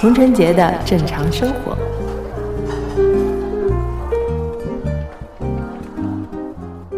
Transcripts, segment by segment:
童晨杰的正常生活。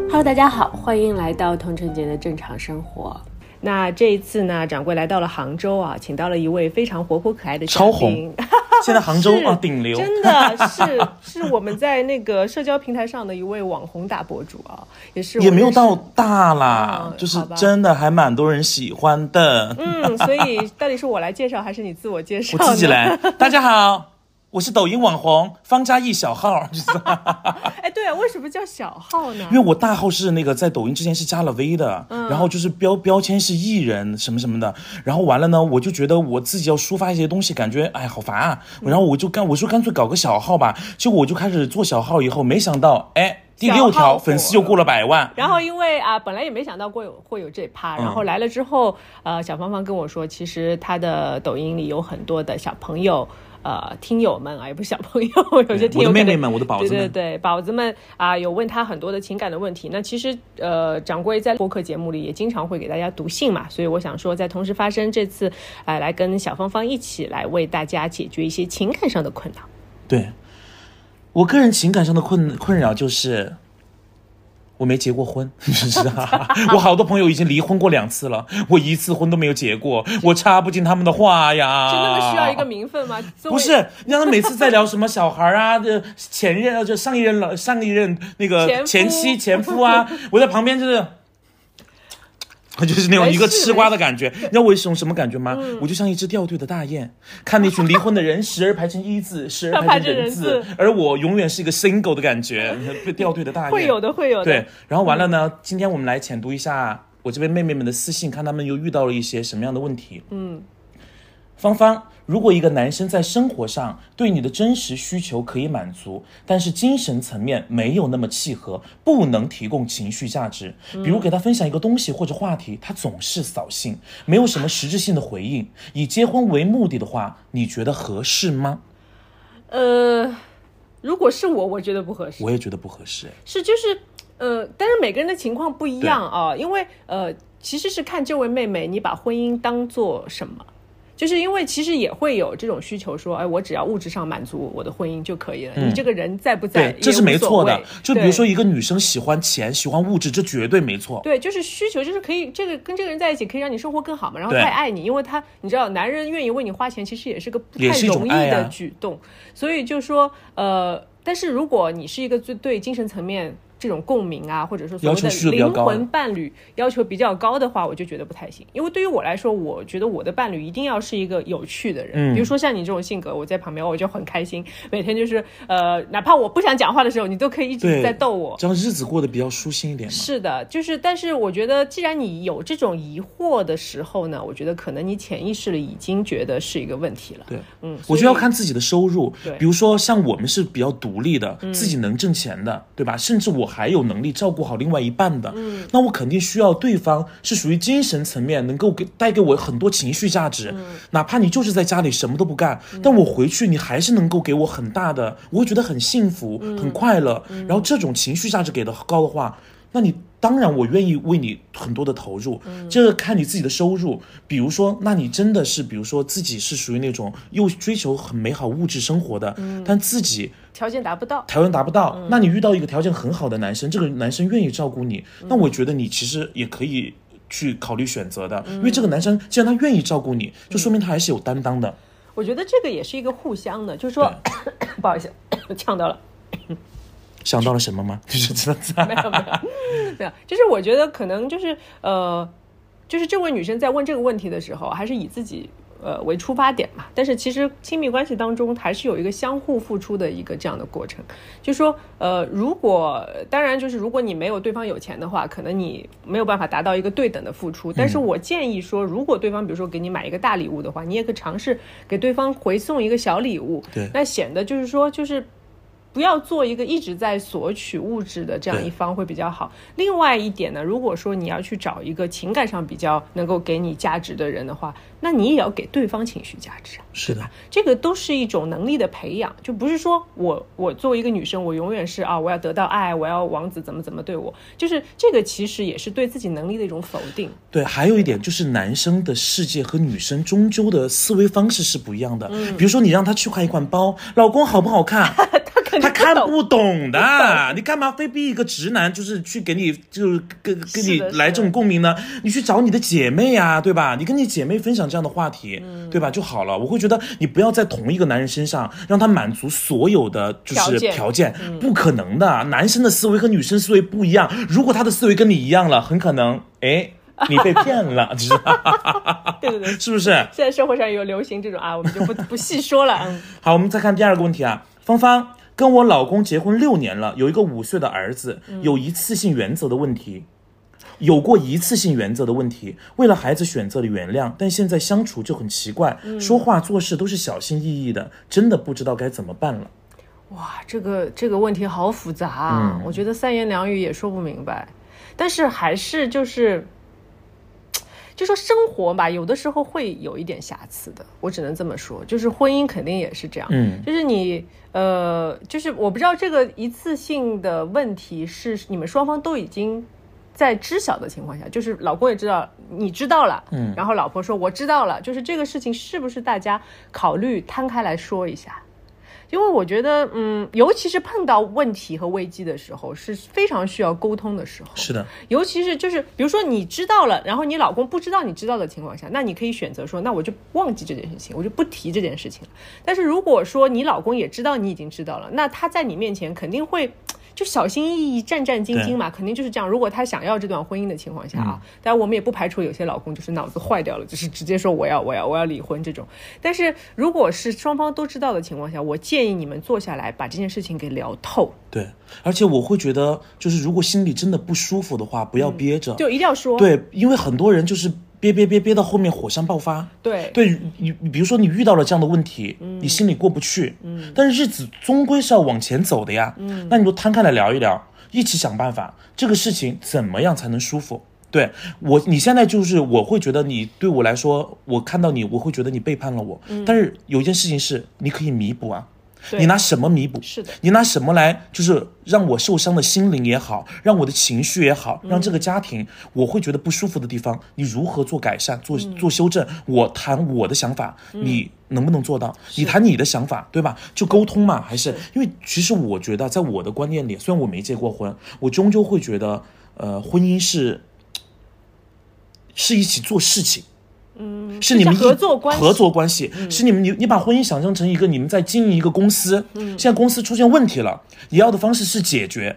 Hello，大家好，欢迎来到童晨杰的正常生活。那这一次呢，掌柜来到了杭州啊，请到了一位非常活泼可爱的超红，现在杭州啊顶流，真的是是我们在那个社交平台上的一位网红大博主啊，也是也没有到大啦，就是真的还蛮多人喜欢的。嗯，所以到底是我来介绍还是你自我介绍？我自己来。大家好。我是抖音网红方嘉译小号，你知道 哎，对啊，为什么叫小号呢？因为我大号是那个在抖音之前是加了 V 的，然后就是标标签是艺人什么什么的，然后完了呢，我就觉得我自己要抒发一些东西，感觉哎好烦啊，然后我就干我说干脆搞个小号吧，结果我就开始做小号，以后没想到哎第六条粉丝就过了百万，然后因为啊本来也没想到过有会有这趴，然后来了之后，呃小芳芳跟我说，其实他的抖音里有很多的小朋友。呃，听友们啊，也不是小朋友，有些听友妹妹们，我的宝子们，对对对，宝子们啊，有问他很多的情感的问题。那其实呃，掌柜在播客节目里也经常会给大家读信嘛，所以我想说，在同时发生这次，哎，来跟小芳芳一起来为大家解决一些情感上的困扰。对我个人情感上的困困扰就是。我没结过婚，你知道我好多朋友已经离婚过两次了，我一次婚都没有结过，我插不进他们的话呀。是那么需要一个名分吗？不是，你让他每次在聊什么小孩啊，这前任啊，就上一任老，上一任那个前妻前夫啊，我在旁边就是。就是那种一个吃瓜的感觉，你知道我是种什么感觉吗？我就像一只掉队的大雁，看那群离婚的人时而排成一字，时而排成人字，而我永远是一个 single 的感觉，被掉队的大雁。会有的，会有的。对，然后完了呢，今天我们来浅读一下我这边妹妹们的私信，看他们又遇到了一些什么样的问题。嗯。芳芳，如果一个男生在生活上对你的真实需求可以满足，但是精神层面没有那么契合，不能提供情绪价值，比如给他分享一个东西或者话题，他总是扫兴，没有什么实质性的回应，以结婚为目的的话，你觉得合适吗？呃，如果是我，我觉得不合适。我也觉得不合适。是就是，呃，但是每个人的情况不一样啊，因为呃，其实是看这位妹妹，你把婚姻当做什么。就是因为其实也会有这种需求，说，哎，我只要物质上满足我的婚姻就可以了。你这个人在不在，这是没错的。就比如说一个女生喜欢钱，喜欢物质，这绝对没错。对，就是需求，就是可以这个跟这个人在一起可以让你生活更好嘛。然后他也爱你，因为他你知道，男人愿意为你花钱，其实也是个不太容易的举动。所以就说，呃，但是如果你是一个最对精神层面。这种共鸣啊，或者说所谓的灵魂伴侣要求比较高的话，我就觉得不太行。因为对于我来说，我觉得我的伴侣一定要是一个有趣的人。嗯，比如说像你这种性格，我在旁边我就很开心，每天就是呃，哪怕我不想讲话的时候，你都可以一直在逗我，这样日子过得比较舒心一点。是的，就是，但是我觉得，既然你有这种疑惑的时候呢，我觉得可能你潜意识里已经觉得是一个问题了。对，嗯，我觉得要看自己的收入。对，比如说像我们是比较独立的，自己能挣钱的，对吧？甚至我。还有能力照顾好另外一半的，嗯，那我肯定需要对方是属于精神层面能够给带给我很多情绪价值，哪怕你就是在家里什么都不干，但我回去你还是能够给我很大的，我会觉得很幸福、很快乐。然后这种情绪价值给的高的话。那你当然，我愿意为你很多的投入，这个看你自己的收入。比如说，那你真的是，比如说自己是属于那种又追求很美好物质生活的，但自己条件达不到，条件达不到。那你遇到一个条件很好的男生，这个男生愿意照顾你，那我觉得你其实也可以去考虑选择的，因为这个男生既然他愿意照顾你，就说明他还是有担当的。我觉得这个也是一个互相的，就是说，不好意思，呛到了。想到了什么吗？就是没有没有 没有，就是我觉得可能就是呃，就是这位女生在问这个问题的时候，还是以自己呃为出发点嘛。但是其实亲密关系当中还是有一个相互付出的一个这样的过程。就说呃，如果当然就是如果你没有对方有钱的话，可能你没有办法达到一个对等的付出。但是我建议说，如果对方比如说给你买一个大礼物的话，你也可以尝试给对方回送一个小礼物。对，那显得就是说就是。不要做一个一直在索取物质的这样一方会比较好。另外一点呢，如果说你要去找一个情感上比较能够给你价值的人的话，那你也要给对方情绪价值啊。是的，这个都是一种能力的培养，就不是说我我作为一个女生，我永远是啊，我要得到爱，我要王子怎么怎么对我，就是这个其实也是对自己能力的一种否定。对，还有一点就是男生的世界和女生终究的思维方式是不一样的。嗯，比如说你让他去看一款包，老公好不好看？他看不懂的，你干嘛非逼一个直男就是去给你就是跟跟你来这种共鸣呢？你去找你的姐妹呀，对吧？你跟你姐妹分享这样的话题，对吧？就好了。我会觉得你不要在同一个男人身上让他满足所有的就是条件，不可能的。男生的思维和女生思维不一样，如果他的思维跟你一样了，很可能哎 你被骗了，是吧？对对对，是不是？现在社会上有流行这种啊，我们就不不细说了。嗯，好，我们再看第二个问题啊，芳芳。跟我老公结婚六年了，有一个五岁的儿子，有一次性原则的问题，有过一次性原则的问题。为了孩子选择了原谅，但现在相处就很奇怪，说话做事都是小心翼翼的，真的不知道该怎么办了。哇，这个这个问题好复杂啊！我觉得三言两语也说不明白，但是还是就是。就说生活吧，有的时候会有一点瑕疵的，我只能这么说。就是婚姻肯定也是这样，嗯，就是你，呃，就是我不知道这个一次性的问题是你们双方都已经在知晓的情况下，就是老公也知道，你知道了，嗯，然后老婆说我知道了，就是这个事情是不是大家考虑摊开来说一下？因为我觉得，嗯，尤其是碰到问题和危机的时候，是非常需要沟通的时候。是的，尤其是就是，比如说你知道了，然后你老公不知道你知道的情况下，那你可以选择说，那我就忘记这件事情，我就不提这件事情了。但是如果说你老公也知道你已经知道了，那他在你面前肯定会。就小心翼翼、战战兢兢嘛，肯定就是这样。如果他想要这段婚姻的情况下啊，当然我们也不排除有些老公就是脑子坏掉了，就是直接说我要、我要、我要离婚这种。但是如果是双方都知道的情况下，我建议你们坐下来把这件事情给聊透。对，而且我会觉得，就是如果心里真的不舒服的话，不要憋着，就一定要说。对，因为很多人就是。憋憋憋憋到后面火山爆发，对对，你你比如说你遇到了这样的问题，你心里过不去，嗯，但是日子终归是要往前走的呀，嗯，那你就摊开来聊一聊，一起想办法，这个事情怎么样才能舒服？对我，你现在就是我会觉得你对我来说，我看到你，我会觉得你背叛了我，但是有一件事情是你可以弥补啊。你拿什么弥补？是的，你拿什么来，就是让我受伤的心灵也好，让我的情绪也好，让这个家庭我会觉得不舒服的地方，你如何做改善、做做修正？我谈我的想法，你能不能做到？你谈你的想法，对吧？就沟通嘛，还是因为其实我觉得，在我的观念里，虽然我没结过婚，我终究会觉得，呃，婚姻是是一起做事情。嗯，是你们合作关合作关系，是你们你你把婚姻想象成一个你们在经营一个公司，嗯，现在公司出现问题了，你要的方式是解决，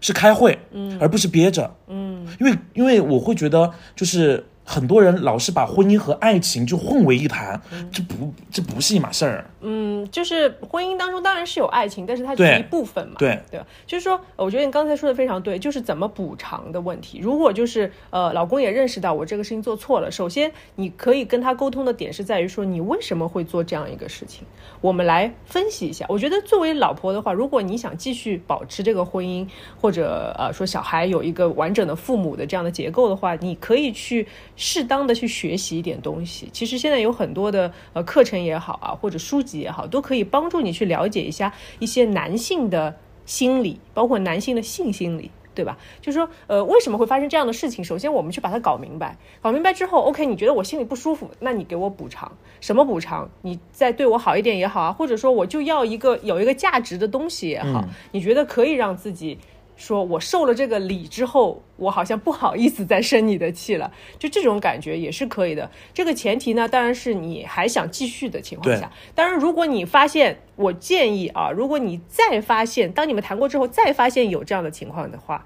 是开会，嗯，而不是憋着，嗯，因为因为我会觉得就是。很多人老是把婚姻和爱情就混为一谈，这不这不是一码事儿。嗯，就是婚姻当中当然是有爱情，但是它是一部分嘛。对对，就是说，我觉得你刚才说的非常对，就是怎么补偿的问题。如果就是呃，老公也认识到我这个事情做错了，首先你可以跟他沟通的点是在于说你为什么会做这样一个事情，我们来分析一下。我觉得作为老婆的话，如果你想继续保持这个婚姻，或者呃说小孩有一个完整的父母的这样的结构的话，你可以去。适当的去学习一点东西，其实现在有很多的呃课程也好啊，或者书籍也好，都可以帮助你去了解一下一些男性的心理，包括男性的性心理，对吧？就是说，呃，为什么会发生这样的事情？首先，我们去把它搞明白，搞明白之后，OK，你觉得我心里不舒服，那你给我补偿，什么补偿？你再对我好一点也好啊，或者说我就要一个有一个价值的东西也好，你觉得可以让自己。说我受了这个礼之后，我好像不好意思再生你的气了，就这种感觉也是可以的。这个前提呢，当然是你还想继续的情况下。当然，如果你发现，我建议啊，如果你再发现，当你们谈过之后再发现有这样的情况的话，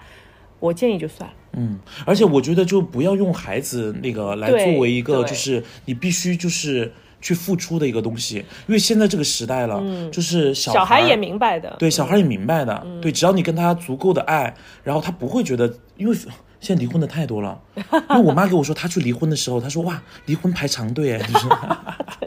我建议就算了。嗯，而且我觉得就不要用孩子那个来作为一个，就是你必须就是。去付出的一个东西，因为现在这个时代了，就是小孩也明白的，对，小孩也明白的，对，只要你跟他足够的爱，然后他不会觉得，因为现在离婚的太多了，因为我妈给我说，她去离婚的时候，她说哇，离婚排长队哎，就是。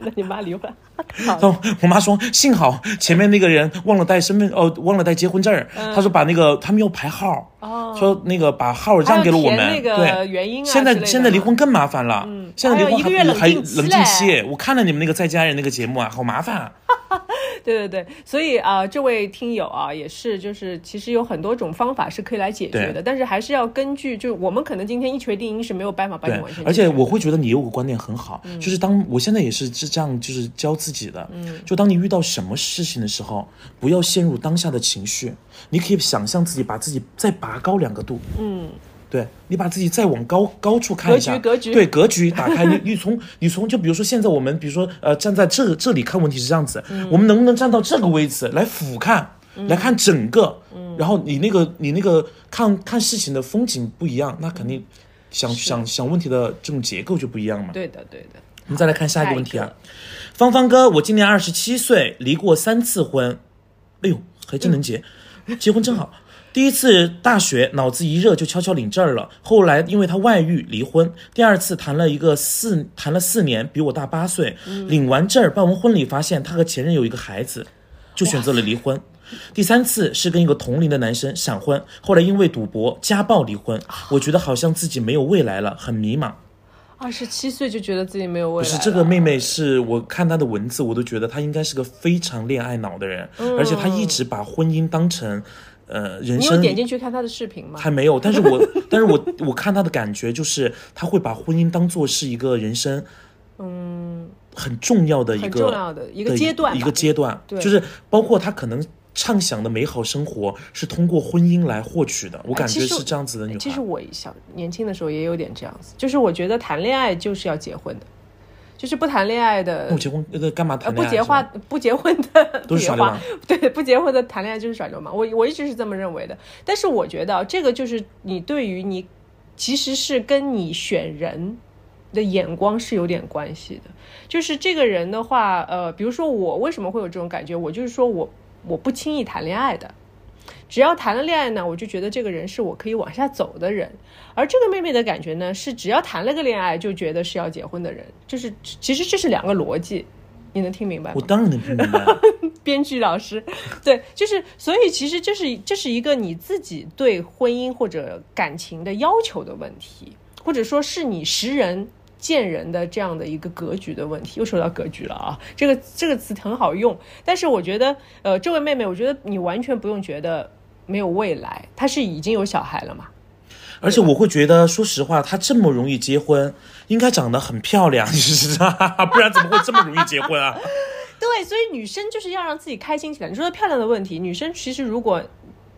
那你妈离婚？哦，我妈说幸好前面那个人忘了带身份哦，忘了带结婚证儿，她说把那个他们要排号，说那个把号让给了我们，对，原因啊。现在现在离婚更麻烦了，现在离婚还还冷静期，我看了你们那个在家人那个节目啊，好麻烦啊。对对对，所以啊，这位听友啊，也是就是其实有很多种方法是可以来解决的，但是还是要根据，就我们可能今天一锤定音是没有办法帮你。而且我会觉得你有个观点很好，就是当我现在也是是这样，就是教自己的，嗯，就当你遇到什么事情的时候，不要陷入当下的情绪，你可以想象自己把自己再拔高两个度，嗯。对你把自己再往高高处看一下，格局，对格局打开。你 你从你从就比如说现在我们比如说呃站在这这里看问题是这样子，我们能不能站到这个位置来俯瞰，来看整个，然后你那个你那个看看事情的风景不一样，那肯定想想想问题的这种结构就不一样嘛。对的对的。我们再来看下一个问题啊，芳芳哥，我今年二十七岁，离过三次婚，哎呦还真能结，结婚真好。第一次大学脑子一热就悄悄领证了，后来因为他外遇离婚。第二次谈了一个四谈了四年，比我大八岁，领完证办完婚礼，发现他和前任有一个孩子，就选择了离婚。第三次是跟一个同龄的男生闪婚，后来因为赌博家暴离婚。我觉得好像自己没有未来了，很迷茫。二十七岁就觉得自己没有未来。不是这个妹妹，是我看她的文字，我都觉得她应该是个非常恋爱脑的人，而且她一直把婚姻当成。呃，人生你有点进去看他的视频吗？还没有，但是我，但是我，我看他的感觉就是，他会把婚姻当做是一个人生，嗯，很重要的一个重要的一个阶段，一个阶段，就是包括他可能畅想的美好生活是通过婚姻来获取的。我感觉是这样子的女孩。其实我小年轻的时候也有点这样子，就是我觉得谈恋爱就是要结婚的。就是不谈恋爱的，不结婚那个干嘛谈？不结婚不结婚的 都是耍流氓。对，不结婚的谈恋爱就是耍流氓。我我一直是这么认为的。但是我觉得这个就是你对于你，其实是跟你选人的眼光是有点关系的。就是这个人的话，呃，比如说我为什么会有这种感觉？我就是说我我不轻易谈恋爱的。只要谈了恋爱呢，我就觉得这个人是我可以往下走的人。而这个妹妹的感觉呢，是只要谈了个恋爱就觉得是要结婚的人。就是其实这是两个逻辑，你能听明白吗？我当然能听明白。编剧老师，对，就是所以其实这是这是一个你自己对婚姻或者感情的要求的问题，或者说是你识人。见人的这样的一个格局的问题，又说到格局了啊！这个这个词很好用，但是我觉得，呃，这位妹妹，我觉得你完全不用觉得没有未来，她是已经有小孩了嘛？而且我会觉得，说实话，她这么容易结婚，应该长得很漂亮，你知道不然怎么会这么容易结婚啊？对，所以女生就是要让自己开心起来。你说的漂亮的问题，女生其实如果。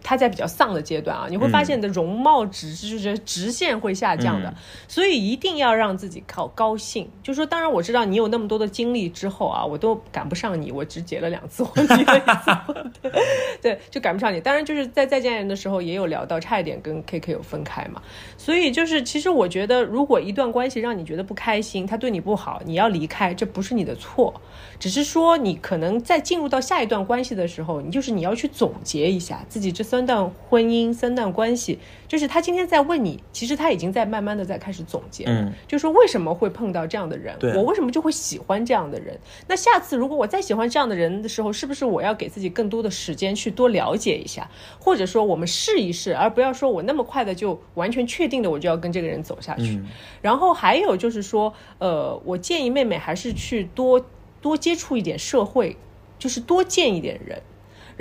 他在比较丧的阶段啊，你会发现你的容貌值就是直线会下降的，所以一定要让自己靠高兴。就说，当然我知道你有那么多的经历之后啊，我都赶不上你，我只结了两次婚，对，就赶不上你。当然就是在再见人的时候也有聊到，差一点跟 K K 有分开嘛。所以就是，其实我觉得，如果一段关系让你觉得不开心，他对你不好，你要离开，这不是你的错，只是说你可能在进入到下一段关系的时候，你就是你要去总结一下自己这。三段婚姻，三段关系，就是他今天在问你，其实他已经在慢慢的在开始总结，嗯，就说为什么会碰到这样的人，我为什么就会喜欢这样的人？那下次如果我再喜欢这样的人的时候，是不是我要给自己更多的时间去多了解一下，或者说我们试一试，而不要说我那么快的就完全确定的我就要跟这个人走下去。然后还有就是说，呃，我建议妹妹还是去多多接触一点社会，就是多见一点人。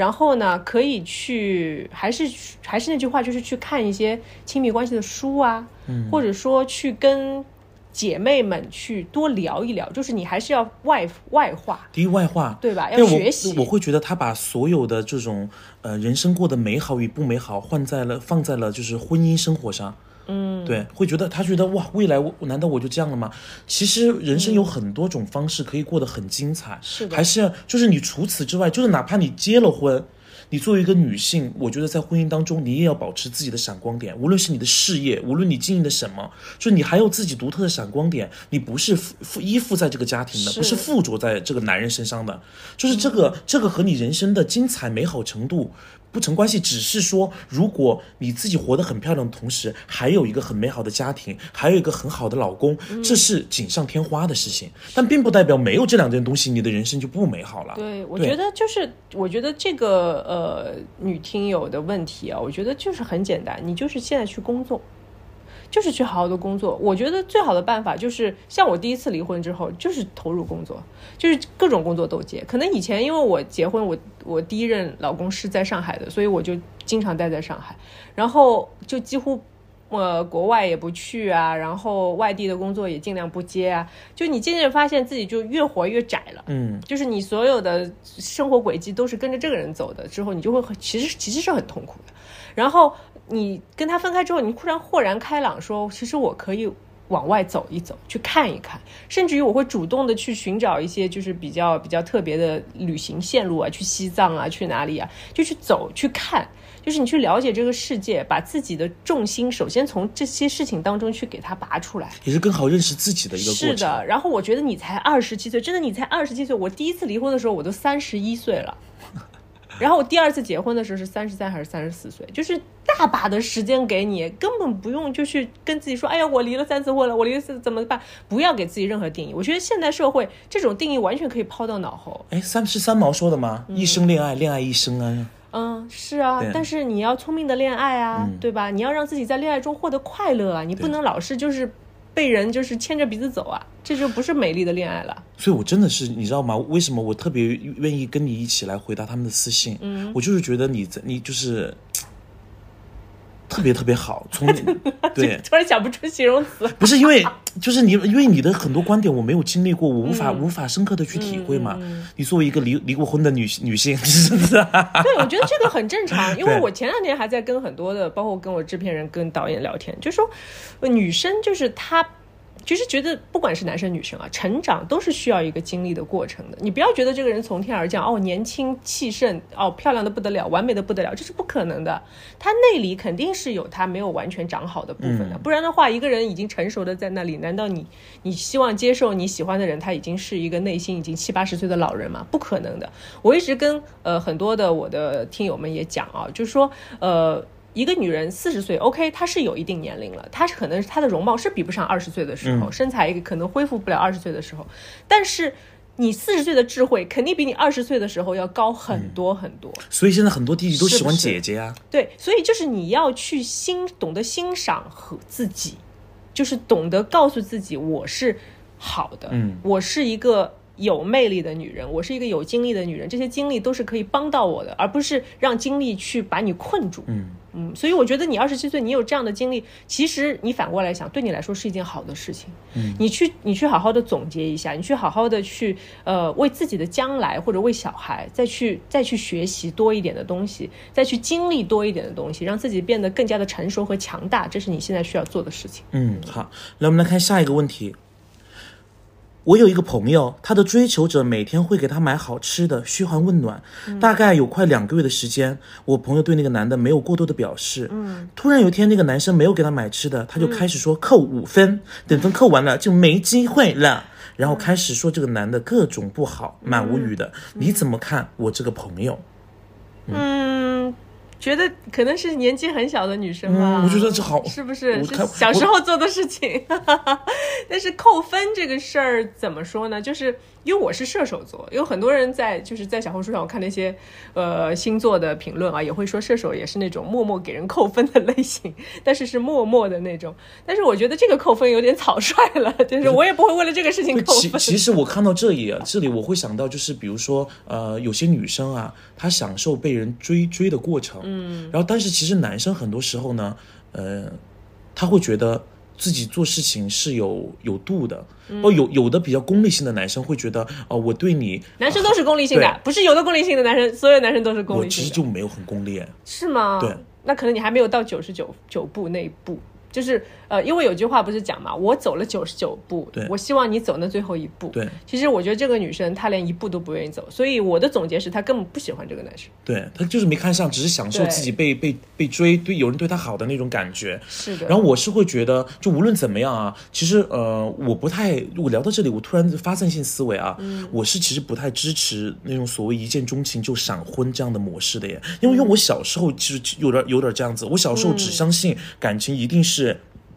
然后呢，可以去，还是还是那句话，就是去看一些亲密关系的书啊，或者说去跟姐妹们去多聊一聊。就是你还是要外外化，第一外化，对吧？要学习。我会觉得他把所有的这种呃人生过得美好与不美好，换在了放在了就是婚姻生活上。嗯，对，会觉得他觉得哇，未来我难道我就这样了吗？其实人生有很多种方式可以过得很精彩，是还是就是你除此之外，就是哪怕你结了婚，你作为一个女性，我觉得在婚姻当中，你也要保持自己的闪光点，无论是你的事业，无论你经营的什么，就是你还有自己独特的闪光点，你不是附附依附在这个家庭的，不是附着在这个男人身上的，就是这个这个和你人生的精彩美好程度。不成关系，只是说，如果你自己活得很漂亮的同时，还有一个很美好的家庭，还有一个很好的老公，这是锦上添花的事情。但并不代表没有这两件东西，你的人生就不美好了。对，我觉得就是，我觉得这个呃女听友的问题啊，我觉得就是很简单，你就是现在去工作。就是去好好的工作，我觉得最好的办法就是像我第一次离婚之后，就是投入工作，就是各种工作都接。可能以前因为我结婚，我我第一任老公是在上海的，所以我就经常待在上海，然后就几乎呃国外也不去啊，然后外地的工作也尽量不接啊。就你渐渐发现自己就越活越窄了，嗯，就是你所有的生活轨迹都是跟着这个人走的，之后你就会很其实其实是很痛苦的，然后。你跟他分开之后，你突然豁然开朗，说：“其实我可以往外走一走，去看一看，甚至于我会主动的去寻找一些就是比较比较特别的旅行线路啊，去西藏啊，去哪里啊，就去走去看，就是你去了解这个世界，把自己的重心首先从这些事情当中去给它拔出来，也是更好认识自己的一个过程。是的，然后我觉得你才二十七岁，真的你才二十七岁，我第一次离婚的时候我都三十一岁了。”然后我第二次结婚的时候是三十三还是三十四岁，就是大把的时间给你，根本不用就去跟自己说，哎呀，我离了三次婚了，我离了次怎么办？不要给自己任何定义。我觉得现代社会这种定义完全可以抛到脑后。哎，三是三毛说的吗？一生恋爱，恋爱一生啊。嗯，是啊，但是你要聪明的恋爱啊，对吧？你要让自己在恋爱中获得快乐啊，你不能老是就是。被人就是牵着鼻子走啊，这就不是美丽的恋爱了。所以，我真的是你知道吗？为什么我特别愿意跟你一起来回答他们的私信？嗯，我就是觉得你在你就是。特别特别好，从 对，突然想不出形容词。不是因为，就是你，因为你的很多观点我没有经历过，我无法无法深刻的去体会嘛。你作为一个离离过婚的女 女性，是不是？对，我觉得这个很正常，因为我前两天还在跟很多的，包括跟我制片人、跟导演聊天，就说女生就是她。其实觉得不管是男生女生啊，成长都是需要一个经历的过程的。你不要觉得这个人从天而降哦，年轻气盛哦，漂亮的不得了，完美的不得了，这是不可能的。他内里肯定是有他没有完全长好的部分的，不然的话，一个人已经成熟的在那里，难道你你希望接受你喜欢的人他已经是一个内心已经七八十岁的老人吗？不可能的。我一直跟呃很多的我的听友们也讲啊，就是说呃。一个女人四十岁，OK，她是有一定年龄了，她可能她的容貌是比不上二十岁的时候，身材可能恢复不了二十岁的时候，但是你四十岁的智慧肯定比你二十岁的时候要高很多很多。所以现在很多弟弟都喜欢姐姐啊。对，所以就是你要去欣懂得欣赏和自己，就是懂得告诉自己我是好的，嗯，我是一个。有魅力的女人，我是一个有经历的女人，这些经历都是可以帮到我的，而不是让经历去把你困住。嗯嗯，所以我觉得你二十七岁，你有这样的经历，其实你反过来想，对你来说是一件好的事情。嗯，你去你去好好的总结一下，你去好好的去呃为自己的将来或者为小孩再去再去学习多一点的东西，再去经历多一点的东西，让自己变得更加的成熟和强大，这是你现在需要做的事情。嗯，好，来我们来看下一个问题。我有一个朋友，他的追求者每天会给他买好吃的，嘘寒问暖。大概有快两个月的时间，我朋友对那个男的没有过多的表示。嗯，突然有一天，那个男生没有给他买吃的，他就开始说扣五分，等分扣完了就没机会了，然后开始说这个男的各种不好，蛮无语的。你怎么看我这个朋友？嗯。觉得可能是年纪很小的女生吧，我觉得这好，是不是是小时候做的事情？但是扣分这个事儿怎么说呢？就是因为我是射手座，有很多人在就是在小红书上我看那些呃星座的评论啊，也会说射手也是那种默默给人扣分的类型，但是是默默的那种。但是我觉得这个扣分有点草率了，就是我也不会为了这个事情扣分。其实我看到这里，这里我会想到就是比如说呃有些女生啊，她享受被人追追的过程。嗯，然后但是其实男生很多时候呢，呃，他会觉得自己做事情是有有度的，哦，有有的比较功利性的男生会觉得，哦，我对你，男生都是功利性的，不是有的功利性的男生，所有男生都是功利。我其实就没有很功利，是吗？对，那可能你还没有到九十九九步那一步。就是呃，因为有句话不是讲嘛，我走了九十九步，我希望你走那最后一步。对，其实我觉得这个女生她连一步都不愿意走，所以我的总结是她根本不喜欢这个男生。对她就是没看上，只是享受自己被被被追，对有人对她好的那种感觉。是的。然后我是会觉得，就无论怎么样啊，其实呃，我不太，我聊到这里，我突然发散性思维啊，我是其实不太支持那种所谓一见钟情就闪婚这样的模式的耶，因为因为我小时候其实有点有点这样子，我小时候只相信感情一定是。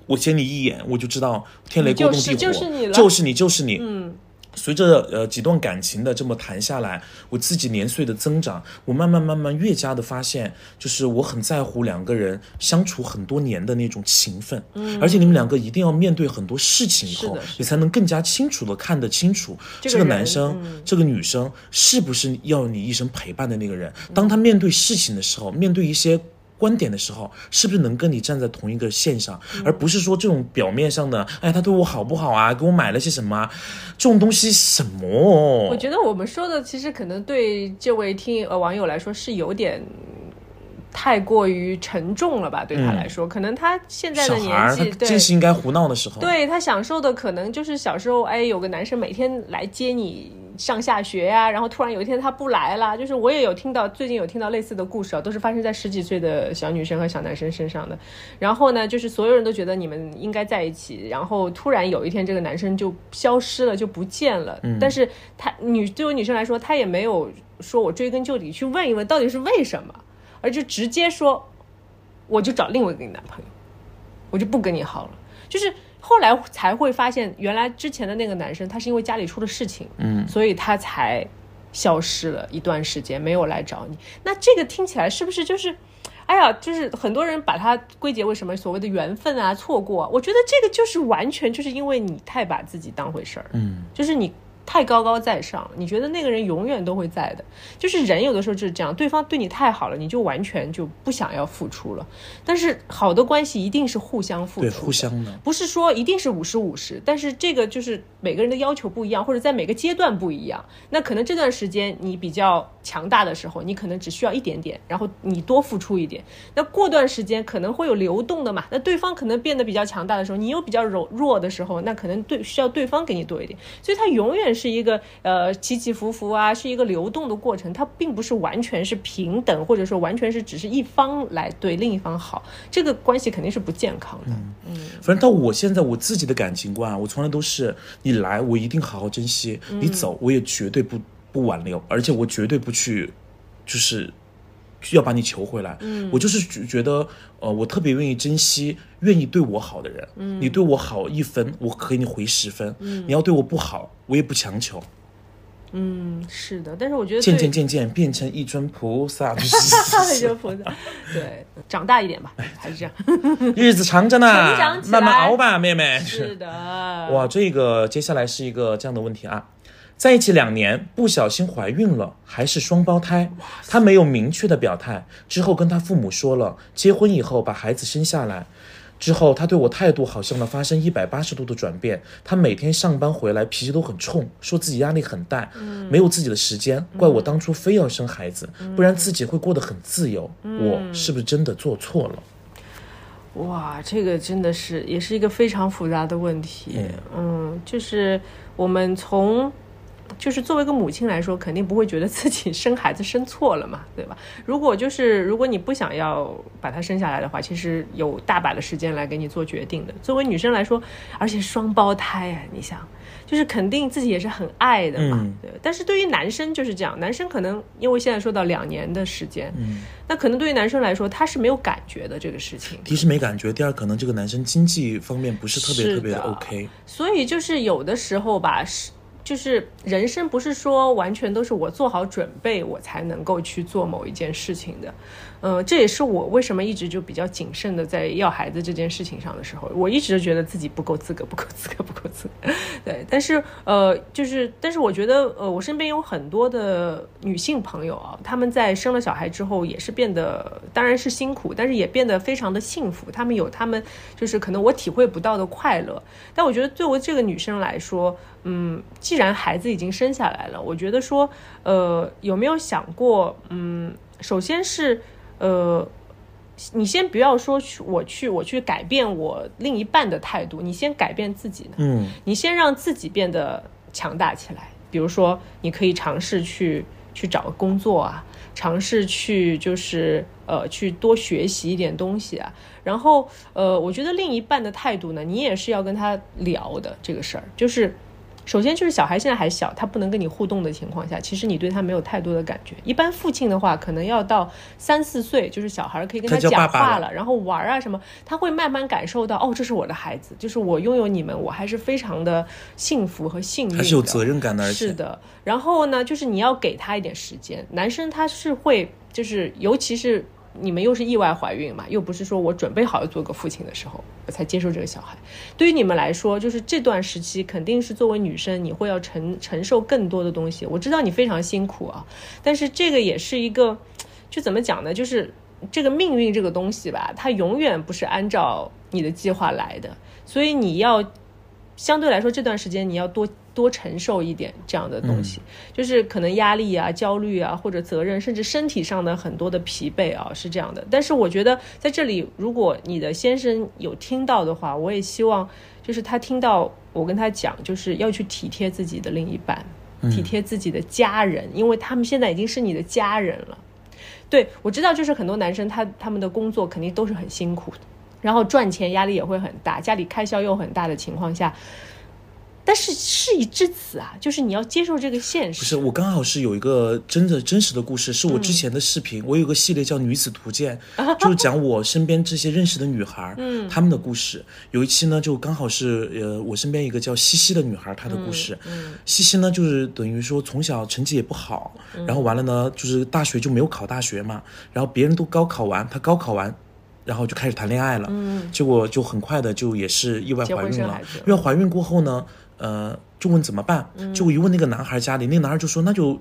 我见你一眼，我就知道天雷勾动地火，就是你，就是你，就是你。嗯，随着呃几段感情的这么谈下来，我自己年岁的增长，我慢慢慢慢越加的发现，就是我很在乎两个人相处很多年的那种情分。嗯，而且你们两个一定要面对很多事情以后，你才能更加清楚的看得清楚这个男生、这个女生是不是要你一生陪伴的那个人。当他面对事情的时候，面对一些。观点的时候，是不是能跟你站在同一个线上，而不是说这种表面上的，哎，他对我好不好啊？给我买了些什么？这种东西什么？我觉得我们说的其实可能对这位听呃网友来说是有点太过于沉重了吧？对他来说，可能他现在的年纪，正是应该胡闹的时候。对他享受的可能就是小时候，哎，有个男生每天来接你。上下学呀，然后突然有一天他不来了，就是我也有听到，最近有听到类似的故事啊，都是发生在十几岁的小女生和小男生身上的。然后呢，就是所有人都觉得你们应该在一起，然后突然有一天这个男生就消失了，就不见了。嗯。但是他女对于女生来说，她也没有说我追根究底去问一问到底是为什么，而就直接说，我就找另外一个男朋友，我就不跟你好了，就是。后来才会发现，原来之前的那个男生，他是因为家里出了事情，嗯，所以他才消失了一段时间，没有来找你。那这个听起来是不是就是，哎呀，就是很多人把它归结为什么所谓的缘分啊、错过？我觉得这个就是完全就是因为你太把自己当回事儿，嗯，就是你。太高高在上，你觉得那个人永远都会在的，就是人有的时候就是这样，对方对你太好了，你就完全就不想要付出了。但是好的关系一定是互相付出，对，互相的，不是说一定是五十五十，但是这个就是每个人的要求不一样，或者在每个阶段不一样。那可能这段时间你比较强大的时候，你可能只需要一点点，然后你多付出一点。那过段时间可能会有流动的嘛，那对方可能变得比较强大的时候，你又比较柔弱的时候，那可能对需要对方给你多一点，所以他永远。是一个呃起起伏伏啊，是一个流动的过程，它并不是完全是平等，或者说完全是只是一方来对另一方好，这个关系肯定是不健康的。嗯，反正到我现在我自己的感情观，我从来都是你来我一定好好珍惜，你走我也绝对不不挽留，而且我绝对不去就是。要把你求回来，嗯，我就是觉得，呃，我特别愿意珍惜愿意对我好的人，嗯，你对我好一分，我可以你回十分，嗯，你要对我不好，我也不强求，嗯，是的，但是我觉得渐渐渐渐变成一尊菩萨，一尊菩萨，对，长大一点吧，还是这样，日子长着呢，慢慢熬吧，妹妹，是的，哇，这个接下来是一个这样的问题啊。在一起两年，不小心怀孕了，还是双胞胎。他没有明确的表态，之后跟他父母说了，结婚以后把孩子生下来。之后他对我态度好像呢发生一百八十度的转变。他每天上班回来脾气都很冲，说自己压力很大，没有自己的时间，怪我当初非要生孩子，不然自己会过得很自由。我是不是真的做错了？哇，这个真的是也是一个非常复杂的问题。嗯，就是我们从。就是作为一个母亲来说，肯定不会觉得自己生孩子生错了嘛，对吧？如果就是如果你不想要把他生下来的话，其实有大把的时间来给你做决定的。作为女生来说，而且双胞胎啊，你想，就是肯定自己也是很爱的嘛。对。但是对于男生就是这样，男生可能因为现在说到两年的时间，嗯，那可能对于男生来说他是没有感觉的这个事情。第一是没感觉，第二可能这个男生经济方面不是特别特别的 OK。所以就是有的时候吧是。就是人生不是说完全都是我做好准备我才能够去做某一件事情的，嗯，这也是我为什么一直就比较谨慎的在要孩子这件事情上的时候，我一直觉得自己不够资格，不够资格，不够资格。对，但是呃，就是但是我觉得呃，我身边有很多的女性朋友啊，她们在生了小孩之后也是变得，当然是辛苦，但是也变得非常的幸福。她们有她们就是可能我体会不到的快乐，但我觉得作为这个女生来说。嗯，既然孩子已经生下来了，我觉得说，呃，有没有想过，嗯，首先是，呃，你先不要说去我去我去改变我另一半的态度，你先改变自己呢。嗯，你先让自己变得强大起来。比如说，你可以尝试去去找个工作啊，尝试去就是呃去多学习一点东西啊。然后呃，我觉得另一半的态度呢，你也是要跟他聊的这个事儿，就是。首先就是小孩现在还小，他不能跟你互动的情况下，其实你对他没有太多的感觉。一般父亲的话，可能要到三四岁，就是小孩可以跟他讲话了，然后玩啊什么，他会慢慢感受到，哦，这是我的孩子，就是我拥有你们，我还是非常的幸福和幸运，还是有责任感的。是的。然后呢，就是你要给他一点时间。男生他是会，就是尤其是。你们又是意外怀孕嘛？又不是说我准备好要做个父亲的时候，我才接受这个小孩。对于你们来说，就是这段时期肯定是作为女生，你会要承承受更多的东西。我知道你非常辛苦啊，但是这个也是一个，就怎么讲呢？就是这个命运这个东西吧，它永远不是按照你的计划来的，所以你要相对来说这段时间你要多。多承受一点这样的东西，就是可能压力啊、焦虑啊，或者责任，甚至身体上的很多的疲惫啊，是这样的。但是我觉得在这里，如果你的先生有听到的话，我也希望就是他听到我跟他讲，就是要去体贴自己的另一半，体贴自己的家人，因为他们现在已经是你的家人了。对我知道，就是很多男生他他们的工作肯定都是很辛苦的，然后赚钱压力也会很大，家里开销又很大的情况下。但是事已至此啊，就是你要接受这个现实。不是，我刚好是有一个真的真实的故事，是我之前的视频，我有个系列叫《女子图鉴》，就是讲我身边这些认识的女孩，嗯，她们的故事。有一期呢，就刚好是呃，我身边一个叫西西的女孩，她的故事。嗯，西西呢，就是等于说从小成绩也不好，然后完了呢，就是大学就没有考大学嘛，然后别人都高考完，她高考完，然后就开始谈恋爱了，嗯，结果就很快的就也是意外怀孕了，因为怀孕过后呢。呃，就问怎么办？就一问那个男孩家里，那个男孩就说那就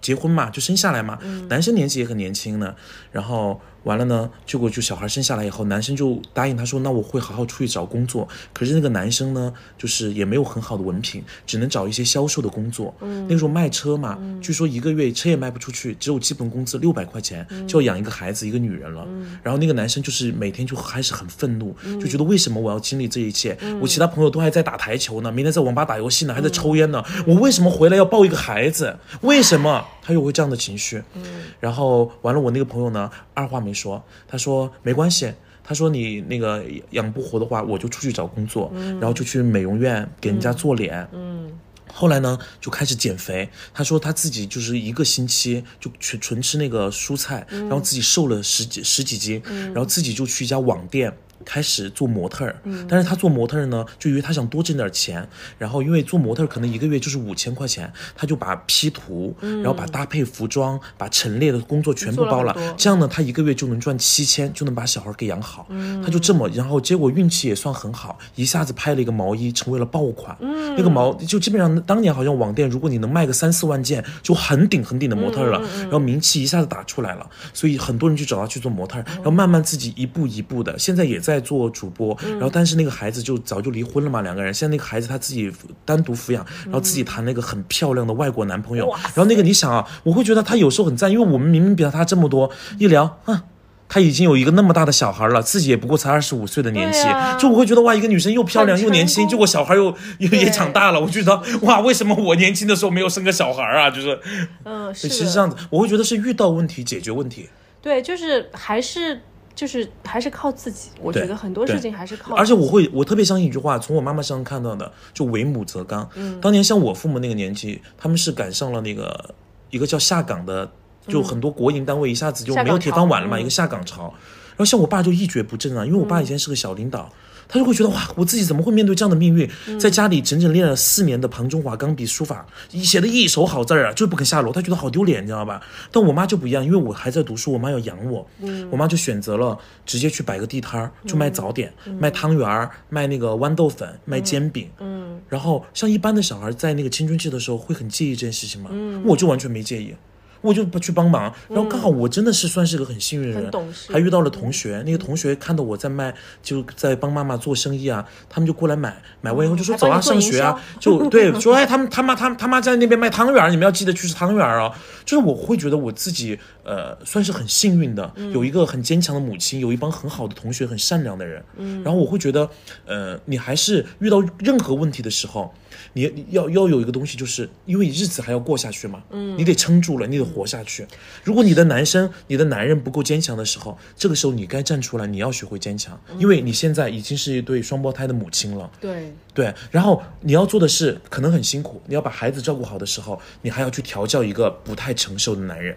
结婚嘛，就生下来嘛。男生年纪也很年轻呢，然后。完了呢，结果就小孩生下来以后，男生就答应他说：“那我会好好出去找工作。”可是那个男生呢，就是也没有很好的文凭，只能找一些销售的工作。嗯，那个时候卖车嘛，据说一个月车也卖不出去，只有基本工资六百块钱，就要养一个孩子一个女人了。然后那个男生就是每天就开始很愤怒，就觉得为什么我要经历这一切？我其他朋友都还在打台球呢，明天在网吧打游戏呢，还在抽烟呢，我为什么回来要抱一个孩子？为什么他又会这样的情绪？嗯，然后完了，我那个朋友呢，二话没说，他说。没关系，他说你那个养不活的话，我就出去找工作，然后就去美容院给人家做脸。嗯，后来呢就开始减肥。他说他自己就是一个星期就纯纯吃那个蔬菜，然后自己瘦了十几十几斤，然后自己就去一家网店。开始做模特儿，但是他做模特儿呢，就因为他想多挣点钱，然后因为做模特儿可能一个月就是五千块钱，他就把 P 图，然后把搭配服装，把陈列的工作全部包了，这样呢，他一个月就能赚七千，就能把小孩给养好。他就这么，然后结果运气也算很好，一下子拍了一个毛衣，成为了爆款。那个毛就基本上当年好像网店，如果你能卖个三四万件，就很顶很顶的模特了，然后名气一下子打出来了，所以很多人就找他去做模特，然后慢慢自己一步一步的，现在也在。做主播，然后但是那个孩子就早就离婚了嘛，两个人现在那个孩子他自己单独抚养，然后自己谈了一个很漂亮的外国男朋友，然后那个你想啊，我会觉得他有时候很赞，因为我们明明比他这么多，一聊啊，他已经有一个那么大的小孩了，自己也不过才二十五岁的年纪，就我会觉得哇，一个女生又漂亮又年轻，结果小孩又也也长大了，我觉得哇，为什么我年轻的时候没有生个小孩啊？就是，嗯，其实这样子，我会觉得是遇到问题解决问题，对，就是还是。就是还是靠自己，我觉得很多事情还是靠。而且我会，我特别相信一句话，从我妈妈身上看到的，就为母则刚。嗯，当年像我父母那个年纪，他们是赶上了那个一个叫下岗的，就很多国营单位一下子就没有铁饭碗了嘛，一个下岗潮。然后像我爸就一蹶不振啊，因为我爸以前是个小领导。他就会觉得哇，我自己怎么会面对这样的命运？在家里整整练了四年的庞中华钢笔书法，写的一手好字儿啊，就是不肯下楼。他觉得好丢脸，你知道吧？但我妈就不一样，因为我还在读书，我妈要养我，我妈就选择了直接去摆个地摊儿，就卖早点，卖汤圆儿，卖那个豌豆粉，卖煎饼。嗯，然后像一般的小孩在那个青春期的时候会很介意这件事情吗？嗯，我就完全没介意。我就不去帮忙，然后刚好我真的是算是个很幸运的人，还遇到了同学。那个同学看到我在卖，就在帮妈妈做生意啊，他们就过来买，买完以后就说走啊，上学啊，就对，说哎，他们他妈他他妈在那边卖汤圆，你们要记得去吃汤圆啊。就是我会觉得我自己。呃，算是很幸运的，有一个很坚强的母亲，有一帮很好的同学，很善良的人。嗯，然后我会觉得，呃，你还是遇到任何问题的时候。你要要有一个东西，就是因为日子还要过下去嘛，嗯，你得撑住了，你得活下去。如果你的男生、你的男人不够坚强的时候，这个时候你该站出来，你要学会坚强，因为你现在已经是一对双胞胎的母亲了。对对，然后你要做的是，可能很辛苦，你要把孩子照顾好的时候，你还要去调教一个不太成熟的男人。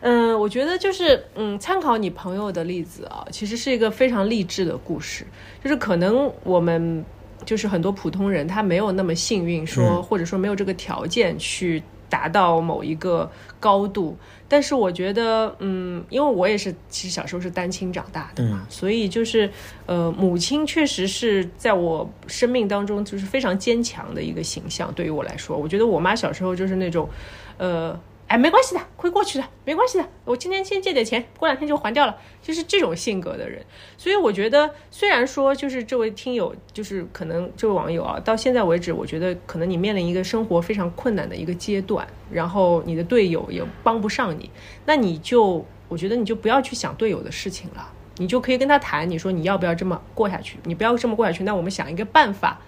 嗯，我觉得就是嗯，参考你朋友的例子啊，其实是一个非常励志的故事，就是可能我们。就是很多普通人，他没有那么幸运，说或者说没有这个条件去达到某一个高度。但是我觉得，嗯，因为我也是，其实小时候是单亲长大的嘛，所以就是，呃，母亲确实是在我生命当中就是非常坚强的一个形象。对于我来说，我觉得我妈小时候就是那种，呃。哎，没关系的，会过去的，没关系的。我今天先借点钱，过两天就还掉了。就是这种性格的人，所以我觉得，虽然说就是这位听友，就是可能这位网友啊，到现在为止，我觉得可能你面临一个生活非常困难的一个阶段，然后你的队友也帮不上你，那你就，我觉得你就不要去想队友的事情了，你就可以跟他谈，你说你要不要这么过下去？你不要这么过下去，那我们想一个办法。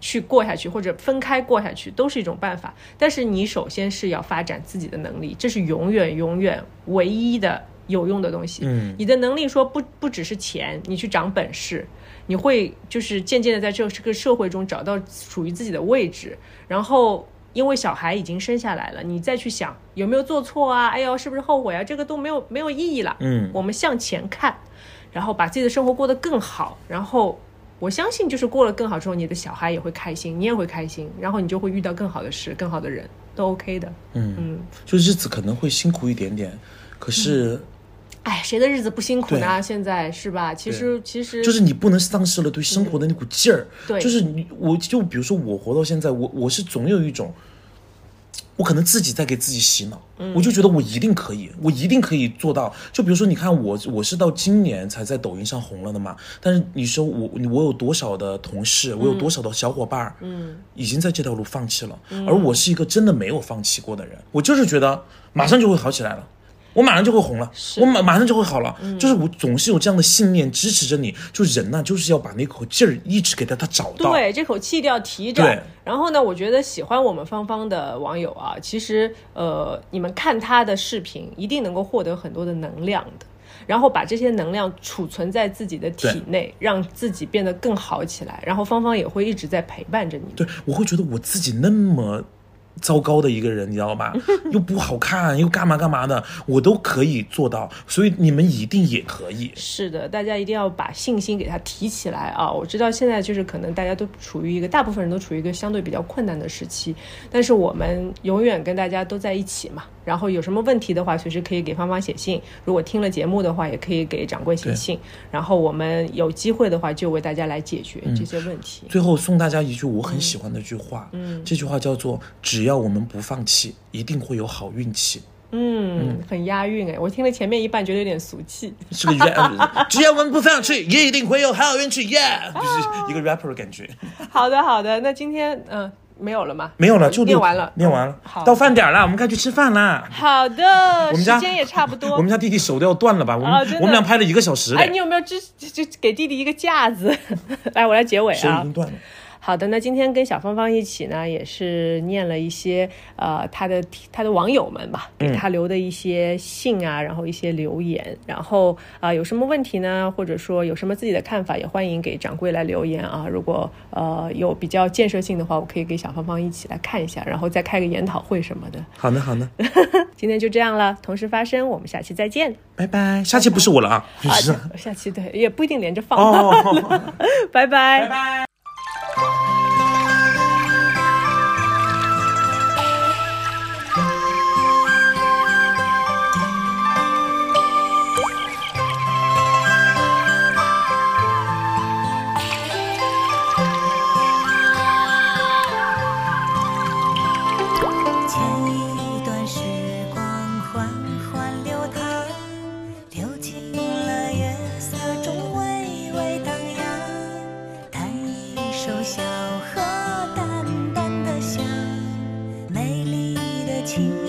去过下去，或者分开过下去，都是一种办法。但是你首先是要发展自己的能力，这是永远永远唯一的有用的东西。嗯，你的能力说不不只是钱，你去长本事，你会就是渐渐的在这这个社会中找到属于自己的位置。然后，因为小孩已经生下来了，你再去想有没有做错啊？哎呦，是不是后悔啊？这个都没有没有意义了。嗯，我们向前看，然后把自己的生活过得更好，然后。我相信，就是过了更好之后，你的小孩也会开心，你也会开心，然后你就会遇到更好的事、更好的人，都 OK 的。嗯嗯，就日子可能会辛苦一点点，可是，哎，谁的日子不辛苦呢？现在是吧？其实其实就是你不能丧失了对生活的那股劲儿。对，就是你，我就比如说我活到现在，我我是总有一种。我可能自己在给自己洗脑，我就觉得我一定可以，我一定可以做到。就比如说，你看我，我是到今年才在抖音上红了的嘛。但是你说我，我有多少的同事，我有多少的小伙伴，嗯，已经在这条路放弃了，而我是一个真的没有放弃过的人。我就是觉得马上就会好起来了。我马上就会红了，我马马上就会好了，就是我总是有这样的信念支持着你。就人呢，就是要把那口劲儿一直给他他找到，对，这口气一定要提着。然后呢，我觉得喜欢我们芳芳的网友啊，其实呃，你们看他的视频，一定能够获得很多的能量的。然后把这些能量储存在自己的体内，让自己变得更好起来。然后芳芳也会一直在陪伴着你。对，我会觉得我自己那么。糟糕的一个人，你知道吧？又不好看，又干嘛干嘛的，我都可以做到，所以你们一定也可以。是的，大家一定要把信心给他提起来啊！我知道现在就是可能大家都处于一个，大部分人都处于一个相对比较困难的时期，但是我们永远跟大家都在一起嘛。然后有什么问题的话，随时可以给芳芳写信。如果听了节目的话，也可以给掌柜写信。然后我们有机会的话，就为大家来解决这些问题。最后送大家一句我很喜欢的句话，嗯，这句话叫做“只要我们不放弃，一定会有好运气。”嗯，很押韵哎。我听了前面一半，觉得有点俗气。是个 rap，只要我们不放弃，也一定会有好运气。Yeah，就是一个 rapper 的感觉。好的，好的。那今天嗯。没有了吗？没有了，就念完了，念完了。好到饭点了，我们该去吃饭啦。好的，我们家时间也差不多。我们家弟弟手都要断了吧？我们我们俩拍了一个小时。哎，你有没有支就给弟弟一个架子？来，我来结尾啊。手已经断了。好的，那今天跟小芳芳一起呢，也是念了一些呃她的她的网友们吧，给她留的一些信啊，然后一些留言，然后啊有什么问题呢，或者说有什么自己的看法，也欢迎给掌柜来留言啊。如果呃有比较建设性的话，我可以给小芳芳一起来看一下，然后再开个研讨会什么的。好呢，好呢，今天就这样了，同时发生，我们下期再见，拜拜。下期不是我了啊，下期对，也不一定连着放，拜拜，拜拜。Bye. 小河淡淡的香美丽的琴